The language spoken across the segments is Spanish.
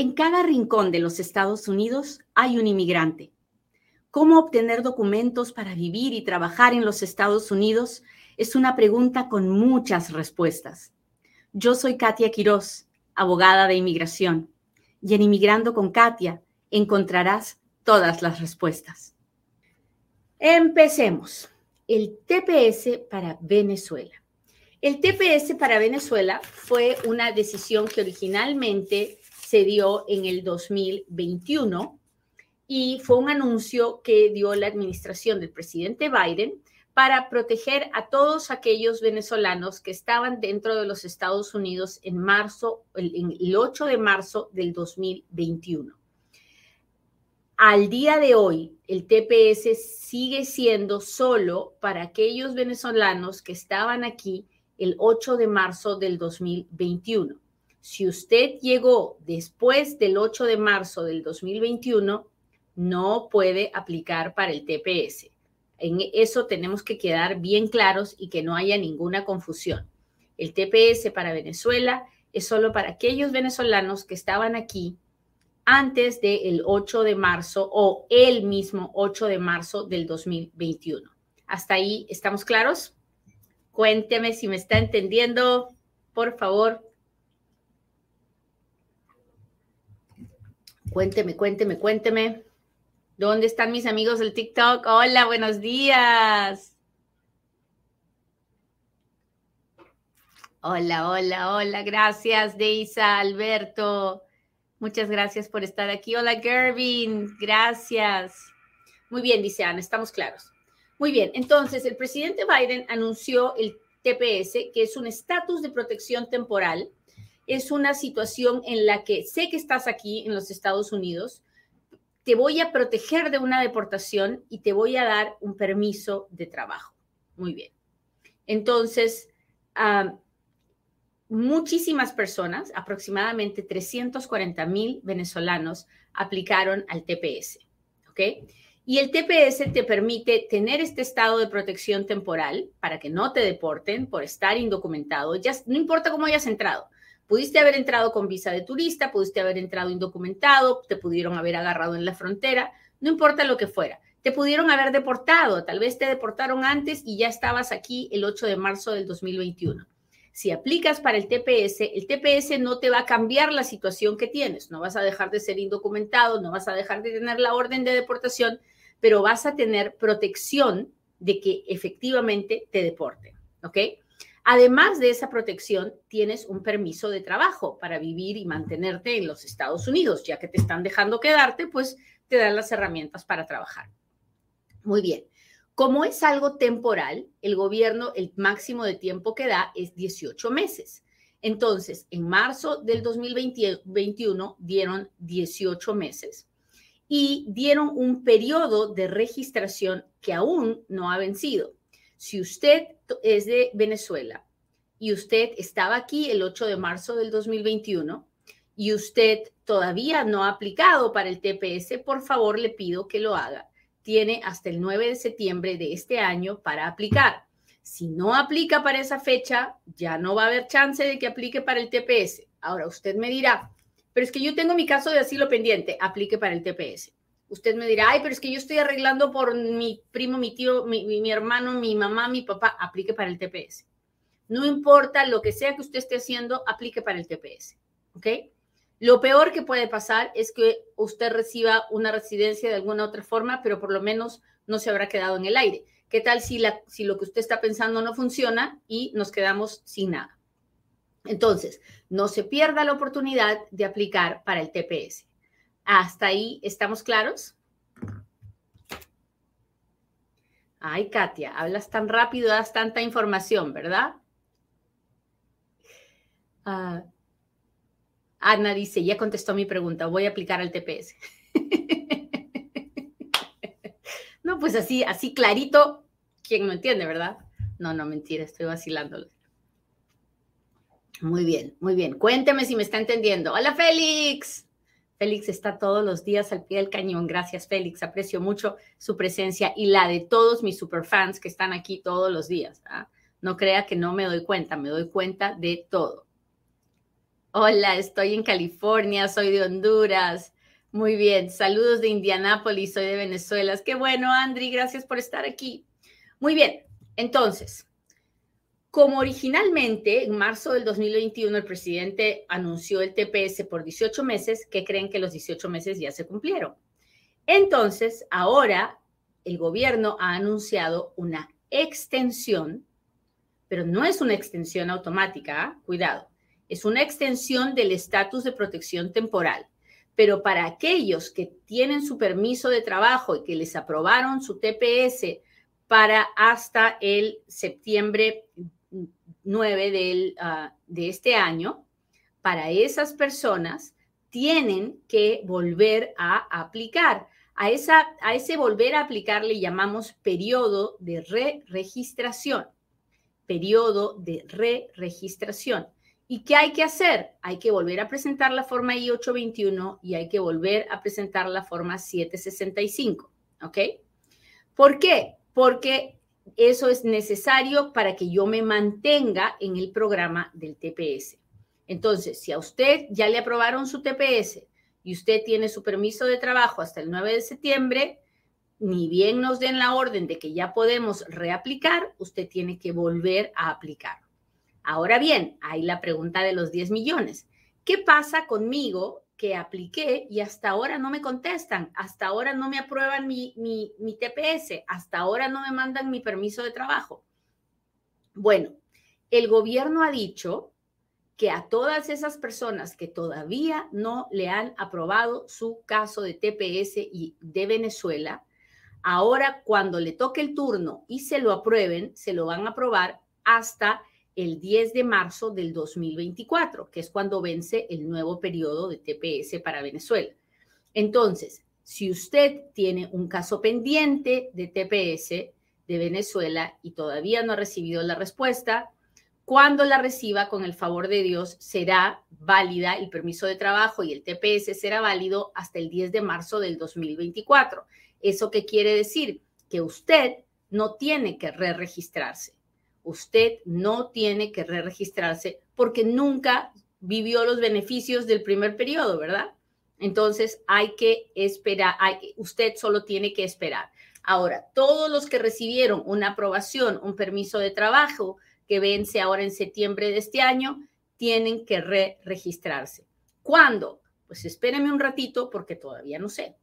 En cada rincón de los Estados Unidos hay un inmigrante. ¿Cómo obtener documentos para vivir y trabajar en los Estados Unidos? Es una pregunta con muchas respuestas. Yo soy Katia Quiroz, abogada de inmigración, y en Inmigrando con Katia encontrarás todas las respuestas. Empecemos. El TPS para Venezuela. El TPS para Venezuela fue una decisión que originalmente se dio en el 2021 y fue un anuncio que dio la administración del presidente Biden para proteger a todos aquellos venezolanos que estaban dentro de los Estados Unidos en marzo, el, 8 de marzo del 2021. Al día de hoy, el TPS sigue siendo solo para aquellos venezolanos que estaban aquí el 8 de marzo del 2021. Si usted llegó después del 8 de marzo del 2021, no puede aplicar para el TPS. En eso tenemos que quedar bien claros y que no haya ninguna confusión. El TPS para Venezuela es solo para aquellos venezolanos que estaban aquí antes del 8 de marzo o el mismo 8 de marzo del 2021. ¿Hasta ahí estamos claros? Cuénteme si me está entendiendo, por favor. Cuénteme, cuénteme, cuénteme. ¿Dónde están mis amigos del TikTok? Hola, buenos días. Hola, hola, hola. Gracias, Deisa, Alberto. Muchas gracias por estar aquí. Hola, Gervin. Gracias. Muy bien, dice Ana, estamos claros. Muy bien, entonces el presidente Biden anunció el TPS, que es un estatus de protección temporal es una situación en la que sé que estás aquí en los Estados Unidos, te voy a proteger de una deportación y te voy a dar un permiso de trabajo. Muy bien. Entonces, muchísimas personas, aproximadamente 340 mil venezolanos, aplicaron al TPS. ¿Ok? Y el TPS te permite tener este estado de protección temporal para que no te deporten por estar indocumentado. Ya, no importa cómo hayas entrado. Pudiste haber entrado con visa de turista, pudiste haber entrado indocumentado, te pudieron haber agarrado en la frontera, no importa lo que fuera. Te pudieron haber deportado, tal vez te deportaron antes y ya estabas aquí el 8 de marzo del 2021. Si aplicas para el TPS, el TPS no te va a cambiar la situación que tienes. No vas a dejar de ser indocumentado, no vas a dejar de tener la orden de deportación, pero vas a tener protección de que efectivamente te deporten. ¿Ok? Además de esa protección, tienes un permiso de trabajo para vivir y mantenerte en los Estados Unidos, ya que te están dejando quedarte, pues te dan las herramientas para trabajar. Muy bien. Como es algo temporal, el gobierno, el máximo de tiempo que da es 18 meses. Entonces, en marzo del 2021 dieron 18 meses y dieron un periodo de registración que aún no ha vencido. Si usted es de Venezuela y usted estaba aquí el 8 de marzo del 2021 y usted todavía no ha aplicado para el TPS, por favor le pido que lo haga. Tiene hasta el 9 de septiembre de este año para aplicar. Si no aplica para esa fecha, ya no va a haber chance de que aplique para el TPS. Ahora usted me dirá, pero es que yo tengo mi caso de asilo pendiente, aplique para el TPS. Usted me dirá, ay, pero es que yo estoy arreglando por mi primo, mi tío, mi, hermano, mi mamá, mi papá, aplique para el TPS. No importa lo que sea que usted esté haciendo, aplique para el TPS. ¿Ok? Lo peor que puede pasar es que usted reciba una residencia de alguna otra forma, pero por lo menos no se habrá quedado en el aire. ¿Qué tal si, la, si lo que usted está pensando no funciona y nos quedamos sin nada? Entonces, no se pierda la oportunidad de aplicar para el TPS. ¿Hasta ahí estamos claros? Ay, Katia, hablas tan rápido, das tanta información, ¿verdad? Ah, Ana dice, ya contestó mi pregunta, voy a aplicar al TPS. no, pues así, así clarito, ¿quién no entiende, verdad? No, no, mentira, estoy vacilándolo. Muy bien, muy bien. Cuénteme si me está entendiendo. Hola, Félix. Félix está todos los días al pie del cañón. Gracias, Félix. Aprecio mucho su presencia y la de todos mis superfans que están aquí todos los días. No crea que no me doy cuenta, me doy cuenta de todo. Hola, estoy en California, soy de Honduras. Muy bien, saludos de Indianápolis, soy de Venezuela. Qué bueno, Andri, gracias por estar aquí. Muy bien, entonces, como originalmente en marzo del 2021 el presidente anunció el TPS por 18 meses, ¿qué creen que los 18 meses ya se cumplieron? Entonces, ahora el gobierno ha anunciado una extensión, pero no es una extensión automática, ¿ah? cuidado, es una extensión del estatus de protección temporal. Pero para aquellos que tienen su permiso de trabajo y que les aprobaron su TPS para hasta el septiembre 9 del, ah, de este año, para esas personas tienen que volver a aplicar. A, esa, a ese volver a aplicar le llamamos periodo de re-registración. Periodo de re-registración. ¿Y qué hay que hacer? Hay que volver a presentar la forma I-821 y hay que volver a presentar la forma 765. ¿Ok? ¿Por qué? Porque eso es necesario para que yo me mantenga en el programa del TPS. Entonces, si a usted ya le aprobaron su TPS y usted tiene su permiso de trabajo hasta el 9 de septiembre, ni bien nos den la orden de que ya podemos reaplicar, usted tiene que volver a aplicar. Ahora bien, hay la pregunta de los 10 millones. ¿Qué pasa conmigo que apliqué y hasta ahora no me contestan, hasta ahora no me aprueban mi, mi, TPS, hasta ahora no me mandan mi permiso de trabajo. Bueno, el gobierno ha dicho que a todas esas personas que todavía no le han aprobado su caso de TPS y de Venezuela, ahora cuando le toque el turno y se lo aprueben, se lo van a aprobar hasta el 10 de marzo del 2024, que es cuando vence el nuevo periodo de TPS para Venezuela. Entonces, si usted tiene un caso pendiente de TPS de Venezuela y todavía no ha recibido la respuesta, cuando la reciba, con el favor de Dios, será válida el permiso de trabajo y el TPS será válido hasta el 10 de marzo del 2024. ¿Eso qué quiere decir? Que usted no tiene que re-registrarse usted no tiene que re-registrarse porque nunca vivió los beneficios del primer periodo, ¿verdad? Entonces hay que esperar, usted solo tiene que esperar. Ahora, todos los que recibieron una aprobación, un permiso de trabajo que vence ahora en septiembre de este año, tienen que re-registrarse. ¿Cuándo? Pues espérenme un ratito porque todavía no sé.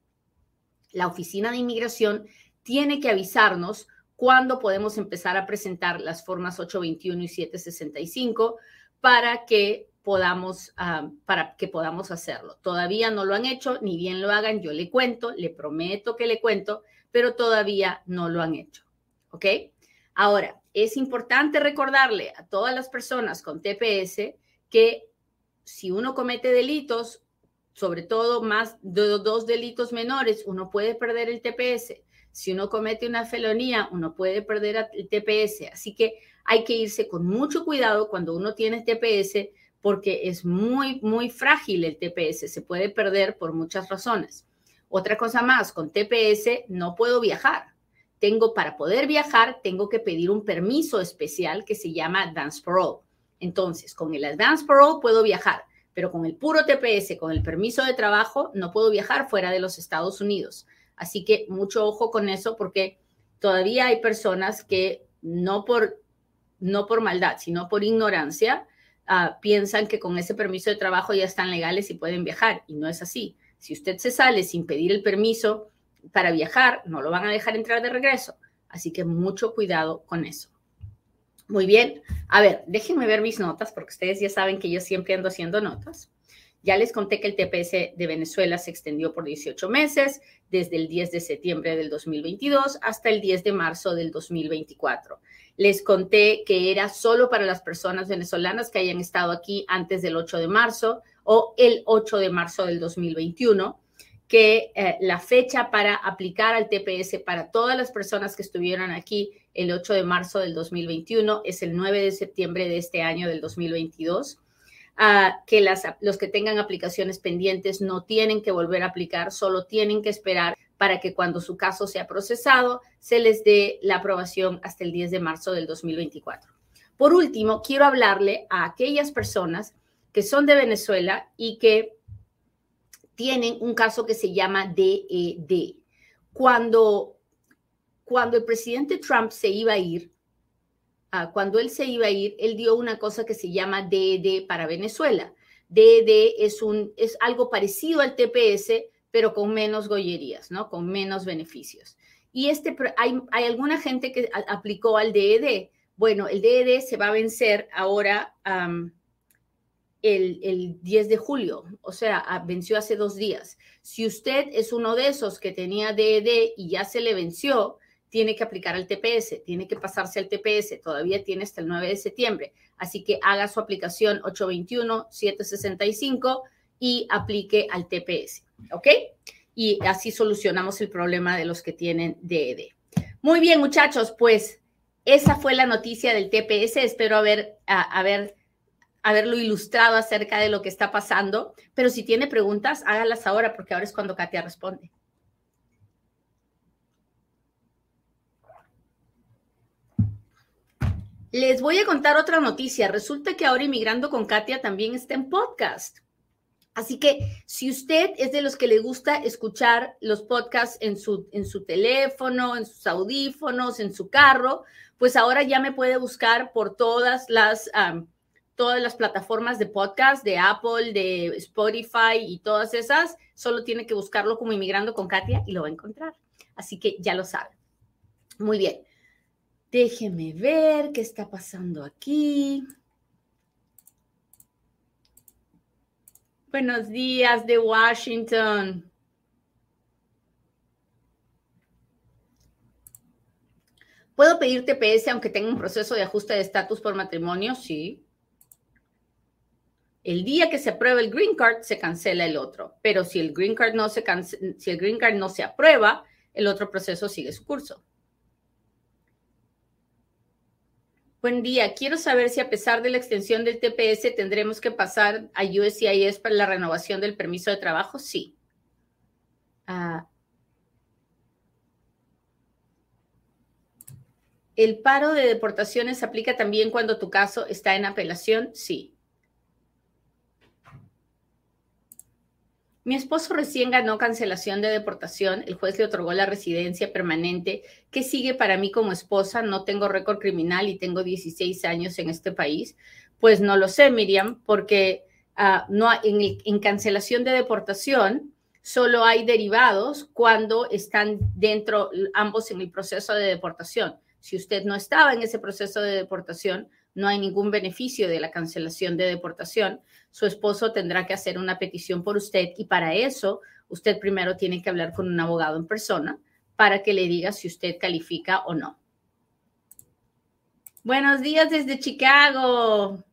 La Oficina de Inmigración tiene que avisarnos cuándo podemos empezar a presentar las formas 821 y 765 para que podamos, ah, para que podamos hacerlo. Todavía no lo han hecho, ni bien lo hagan, yo le cuento, le prometo que le cuento, pero todavía no lo han hecho. ¿Ok? Ahora, es importante recordarle a todas las personas con TPS que si uno comete delitos, sobre todo más de dos delitos menores, uno puede perder el TPS. Si uno comete una felonía, uno puede perder el TPS. Así que hay que irse con mucho cuidado cuando uno tiene TPS porque es muy, muy frágil el TPS. Se puede perder por muchas razones. Otra cosa más, con TPS no puedo viajar. Tengo, para poder viajar, tengo que pedir un permiso especial que se llama Dance Parole. Entonces, con el Dance Parole puedo viajar, pero con el puro TPS, con el permiso de trabajo, no puedo viajar fuera de los Estados Unidos. Así que mucho ojo con eso porque todavía hay personas que no por, no por maldad, sino por ignorancia, ah, piensan que con ese permiso de trabajo ya están legales y pueden viajar. Y no es así. Si usted se sale sin pedir el permiso para viajar, no lo van a dejar entrar de regreso. Así que mucho cuidado con eso. Muy bien. A ver, déjenme ver mis notas porque ustedes ya saben que yo siempre ando haciendo notas. Ya les conté que el TPS de Venezuela se extendió por 18 meses, desde el 10 de septiembre del 2022 hasta el 10 de marzo del 2024. Les conté que era solo para las personas venezolanas que hayan estado aquí antes del 8 de marzo o el 8 de marzo del 2021 que eh, la fecha para aplicar al TPS para todas las personas que estuvieron aquí el 8 de marzo del 2021 es el 9 de septiembre de este año del 2022 que las, los que tengan aplicaciones pendientes no tienen que volver a aplicar, solo tienen que esperar para que cuando su caso sea procesado se les dé la aprobación hasta el 10 de marzo del 2024. Por último, quiero hablarle a aquellas personas que son de Venezuela y que tienen un caso que se llama DED. Cuando, cuando el presidente Trump se iba a ir, ah, cuando él se iba a ir, él dio una cosa que se llama DED para Venezuela. DED es, un, es algo parecido al TPS, pero con menos gollerías, ¿no? Con menos beneficios. Y este, hay, hay alguna gente que aplicó al DED. Bueno, el DED se va a vencer ahora el, el, 10 de julio, o sea, venció hace dos días. Si usted es uno de esos que tenía DED y ya se le venció, tiene que aplicar al TPS, tiene que pasarse al TPS, todavía tiene hasta el 9 de septiembre. Así que haga su aplicación 821-765 y aplique al TPS. ¿ok? Y así solucionamos el problema de los que tienen DED. Muy bien, muchachos, pues esa fue la noticia del TPS. Espero haber, haber, haberlo ilustrado acerca de lo que está pasando. Pero si tiene preguntas, hágalas ahora, porque ahora es cuando Katia responde. Les voy a contar otra noticia. Resulta que ahora Inmigrando con Katia también está en podcast. Así que si usted es de los que le gusta escuchar los podcasts en su, en su teléfono, en sus audífonos, en su carro, pues ahora ya me puede buscar por todas las, todas las plataformas de podcast, de Apple, de Spotify y todas esas. Solo tiene que buscarlo como Inmigrando con Katia y lo va a encontrar. Así que ya lo sabe. Muy bien. Déjeme ver qué está pasando aquí. Buenos días de Washington. ¿Puedo pedir TPS aunque tenga un proceso de ajuste de estatus por matrimonio? Sí. El día que se aprueba el green card, se cancela el otro. Pero si el green card no se, si el green card no se aprueba, el otro proceso sigue su curso. Buen día. Quiero saber si a pesar de la extensión del TPS tendremos que pasar a USCIS para la renovación del permiso de trabajo. Sí. Ah. ¿El paro de deportaciones aplica también cuando tu caso está en apelación? Sí. Mi esposo recién ganó cancelación de deportación. El juez le otorgó la residencia permanente. ¿Qué sigue para mí como esposa? No tengo récord criminal y tengo 16 años en este país. Pues no lo sé, Miriam, porque uh, no, en cancelación de deportación solo hay derivados cuando están dentro ambos en el proceso de deportación. Si usted no estaba en ese proceso de deportación, no hay ningún beneficio de la cancelación de deportación su esposo tendrá que hacer una petición por usted y para eso usted primero tiene que hablar con un abogado en persona para que le diga si usted califica o no. Buenos días desde Chicago.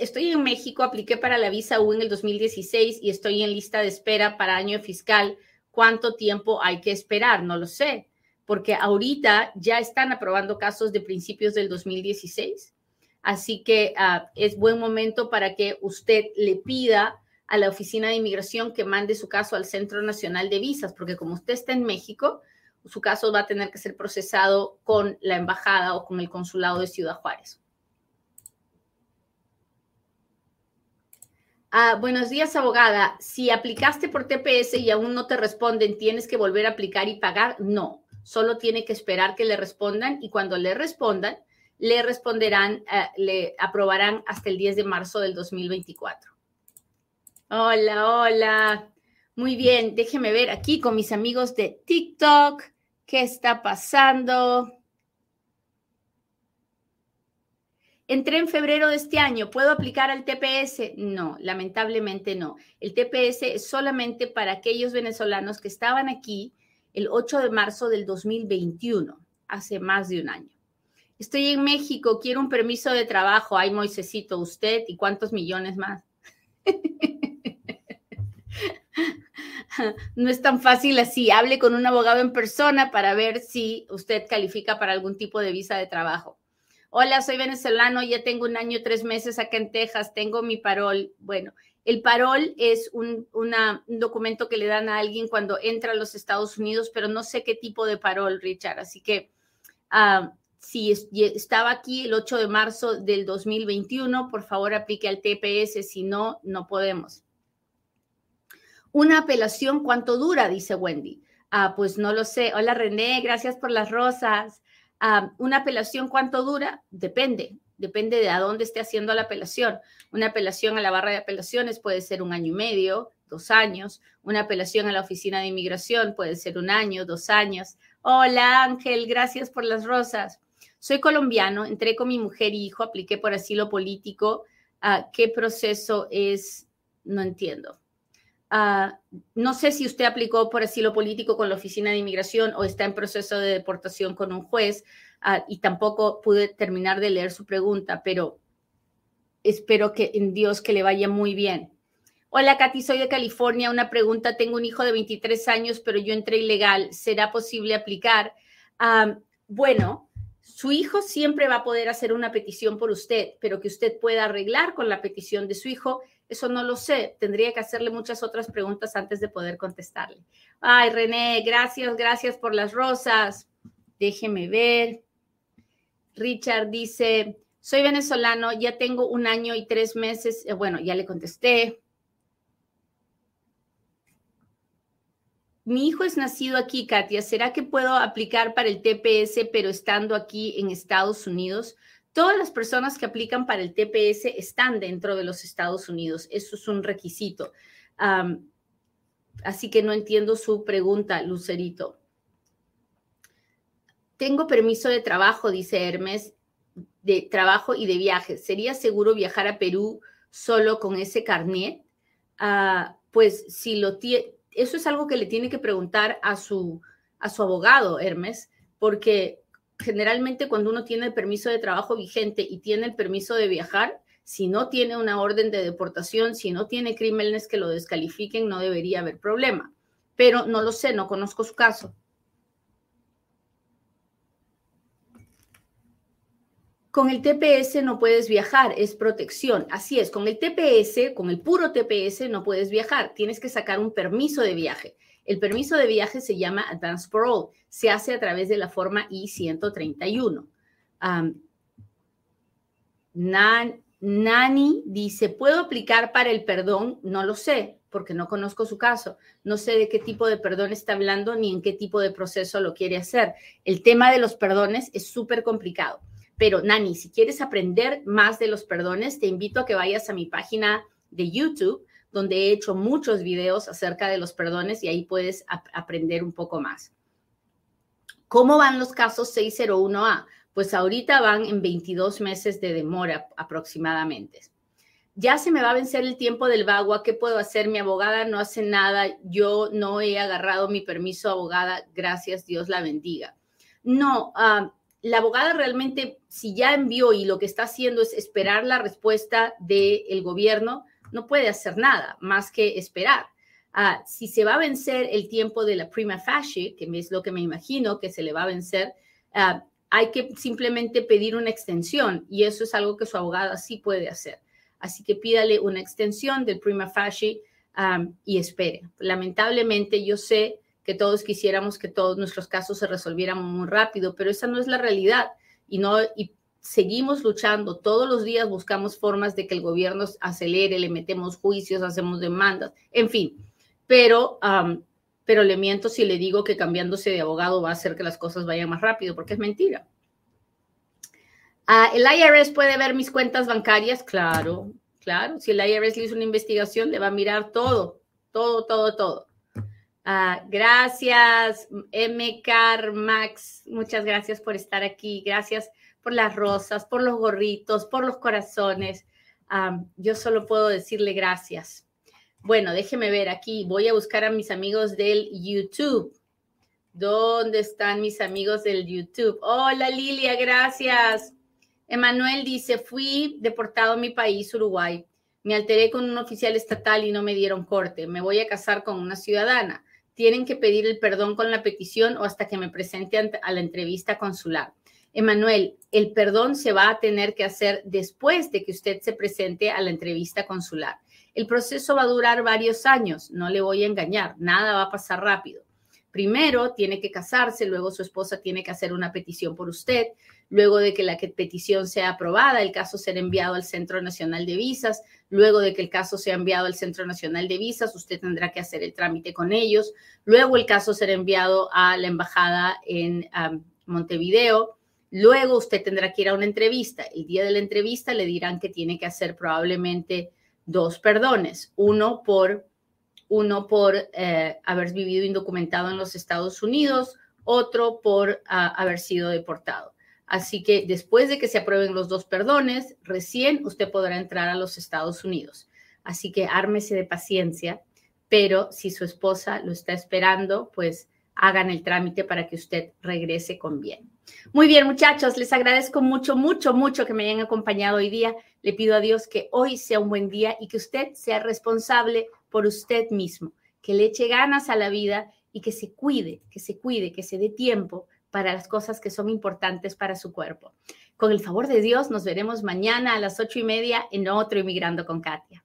Estoy en México, apliqué para la visa U en el 2016 y estoy en lista de espera para año fiscal. ¿Cuánto tiempo hay que esperar? No lo sé, porque ahorita ya están aprobando casos de principios del 2016 Así que ah, es buen momento para que usted le pida a la Oficina de Inmigración que mande su caso al Centro Nacional de Visas, porque como usted está en México, su caso va a tener que ser procesado con la embajada o con el consulado de Ciudad Juárez. Ah, buenos días, abogada. Si aplicaste por TPS y aún no te responden, ¿tienes que volver a aplicar y pagar? No, solo tiene que esperar que le respondan y cuando le respondan, le responderán, eh, le aprobarán hasta el 10 de marzo del 2024. Hola, hola. Muy bien, déjeme ver aquí con mis amigos de TikTok qué está pasando. Entré en febrero de este año. ¿Puedo aplicar al TPS? No, lamentablemente no. El TPS es solamente para aquellos venezolanos que estaban aquí el 8 de marzo del 2021, hace más de un año. Estoy en México, quiero un permiso de trabajo. Ay, Moisecito, usted y cuántos millones más. No es tan fácil así. Hable con un abogado en persona para ver si usted califica para algún tipo de visa de trabajo. Hola, soy venezolano, ya tengo un año, tres meses acá en Texas, tengo mi parol. Bueno, el parol es un, documento que le dan a alguien cuando entra a los Estados Unidos, pero no sé qué tipo de parol, Richard. Así que ah, si estaba aquí el 8 de marzo del 2021, por favor aplique al TPS, si no, no podemos. Una apelación, ¿cuánto dura? Dice Wendy. Ah, pues no lo sé. Hola René, gracias por las rosas. Ah, una apelación, ¿cuánto dura? Depende, depende de a dónde esté haciendo la apelación. Una apelación a la barra de apelaciones puede ser un año y medio, dos años. Una apelación a la oficina de inmigración puede ser un año, dos años. Hola Ángel, gracias por las rosas. Soy colombiano, entré con mi mujer y hijo, apliqué por asilo político. Ah, ¿Qué proceso es? No entiendo. Ah, no sé si usted aplicó por asilo político con la Oficina de Inmigración o está en proceso de deportación con un juez ah, y tampoco pude terminar de leer su pregunta, pero espero que en Dios que le vaya muy bien. Hola, Katy, soy de California. Una pregunta. Tengo un hijo de 23 años, pero yo entré ilegal. ¿Será posible aplicar? Bueno, su hijo siempre va a poder hacer una petición por usted, pero que usted pueda arreglar con la petición de su hijo eso no lo sé. Tendría que hacerle muchas otras preguntas antes de poder contestarle. Ay, René, gracias, gracias por las rosas. Déjeme ver. Richard dice, soy venezolano, ya tengo un año y tres meses. Eh, bueno, ya le contesté. Mi hijo es nacido aquí, Katia. ¿Será que puedo aplicar para el TPS, pero estando aquí en Estados Unidos? Todas las personas que aplican para el TPS están dentro de los Estados Unidos. Eso es un requisito. así que no entiendo su pregunta, Lucerito. Tengo permiso de trabajo, dice Hermes, de trabajo y de viaje. ¿Sería seguro viajar a Perú solo con ese carnet? Ah, pues si lo tiene, eso es algo que le tiene que preguntar a su, a su abogado, Hermes, porque generalmente cuando uno tiene el permiso de trabajo vigente y tiene el permiso de viajar, si no tiene una orden de deportación, si no tiene crímenes que lo descalifiquen, no debería haber problema. Pero no lo sé, no conozco su caso. Con el TPS no puedes viajar, es protección. Así es, con el TPS, con el puro TPS no puedes viajar, tienes que sacar un permiso de viaje. El permiso de viaje se llama Advance Parole, se hace a través de la forma I-131. Nani dice, ¿puedo aplicar para el perdón? No lo sé, porque no conozco su caso. No sé de qué tipo de perdón está hablando ni en qué tipo de proceso lo quiere hacer. El tema de los perdones es súper complicado. Pero Nani, si quieres aprender más de los perdones, te invito a que vayas a mi página de YouTube donde he hecho muchos videos acerca de los perdones y ahí puedes aprender un poco más. ¿Cómo van los casos 601A? Pues ahorita van en 22 meses de demora aproximadamente. Ya se me va a vencer el tiempo del VAGUA. ¿Qué puedo hacer? Mi abogada no hace nada. Yo no he agarrado mi permiso abogada. Gracias, Dios la bendiga. No, ah, la abogada realmente, si ya envió y lo que está haciendo es esperar la respuesta del gobierno, no puede hacer nada más que esperar. Ah, si se va a vencer el tiempo de la prima facie, que es lo que me imagino que se le va a vencer, ah, hay que simplemente pedir una extensión y eso es algo que su abogada sí puede hacer. Así que pídale una extensión del prima facie ah, y espere. Lamentablemente yo sé que todos quisiéramos que todos nuestros casos se resolvieran muy rápido, pero esa no es la realidad y no y seguimos luchando, todos los días buscamos formas de que el gobierno acelere, le metemos juicios, hacemos demandas, en fin, pero, pero le miento si le digo que cambiándose de abogado va a hacer que las cosas vayan más rápido, porque es mentira. Ah, ¿El IRS puede ver mis cuentas bancarias? Claro, claro. Si el IRS le hizo una investigación, le va a mirar todo, todo, todo, todo. Ah, gracias, M. Max. Muchas gracias por estar aquí. Gracias por las rosas, por los gorritos, por los corazones. yo solo puedo decirle gracias. Bueno, déjeme ver aquí. Voy a buscar a mis amigos del YouTube. ¿Dónde están mis amigos del YouTube? Hola Lilia, gracias. Emanuel dice, fui deportado a mi país, Uruguay. Me alteré con un oficial estatal y no me dieron corte. Me voy a casar con una ciudadana. Tienen que pedir el perdón con la petición o hasta que me presente a la entrevista consular. Emanuel, el perdón se va a tener que hacer después de que usted se presente a la entrevista consular. El proceso va a durar varios años, no le voy a engañar, nada va a pasar rápido. Primero tiene que casarse, luego su esposa tiene que hacer una petición por usted, luego de que la petición sea aprobada, el caso será enviado al Centro Nacional de Visas, luego de que el caso sea enviado al Centro Nacional de Visas, usted tendrá que hacer el trámite con ellos, luego el caso será enviado a la embajada en Montevideo, luego usted tendrá que ir a una entrevista, el día de la entrevista le dirán que tiene que hacer probablemente dos perdones, uno por uno por eh, haber vivido indocumentado en los Estados Unidos, otro por ah, haber sido deportado. Así que después de que se aprueben los dos perdones, recién usted podrá entrar a los Estados Unidos. Así que ármese de paciencia, pero si su esposa lo está esperando, pues hagan el trámite para que usted regrese con bien. Muy bien, muchachos, les agradezco mucho, mucho, mucho que me hayan acompañado hoy día. Le pido a Dios que hoy sea un buen día y que usted sea responsable por usted mismo, que le eche ganas a la vida y que se cuide, que se cuide, que se dé tiempo para las cosas que son importantes para su cuerpo. Con el favor de Dios, nos veremos mañana a las ocho y media en otro Inmigrando con Katia.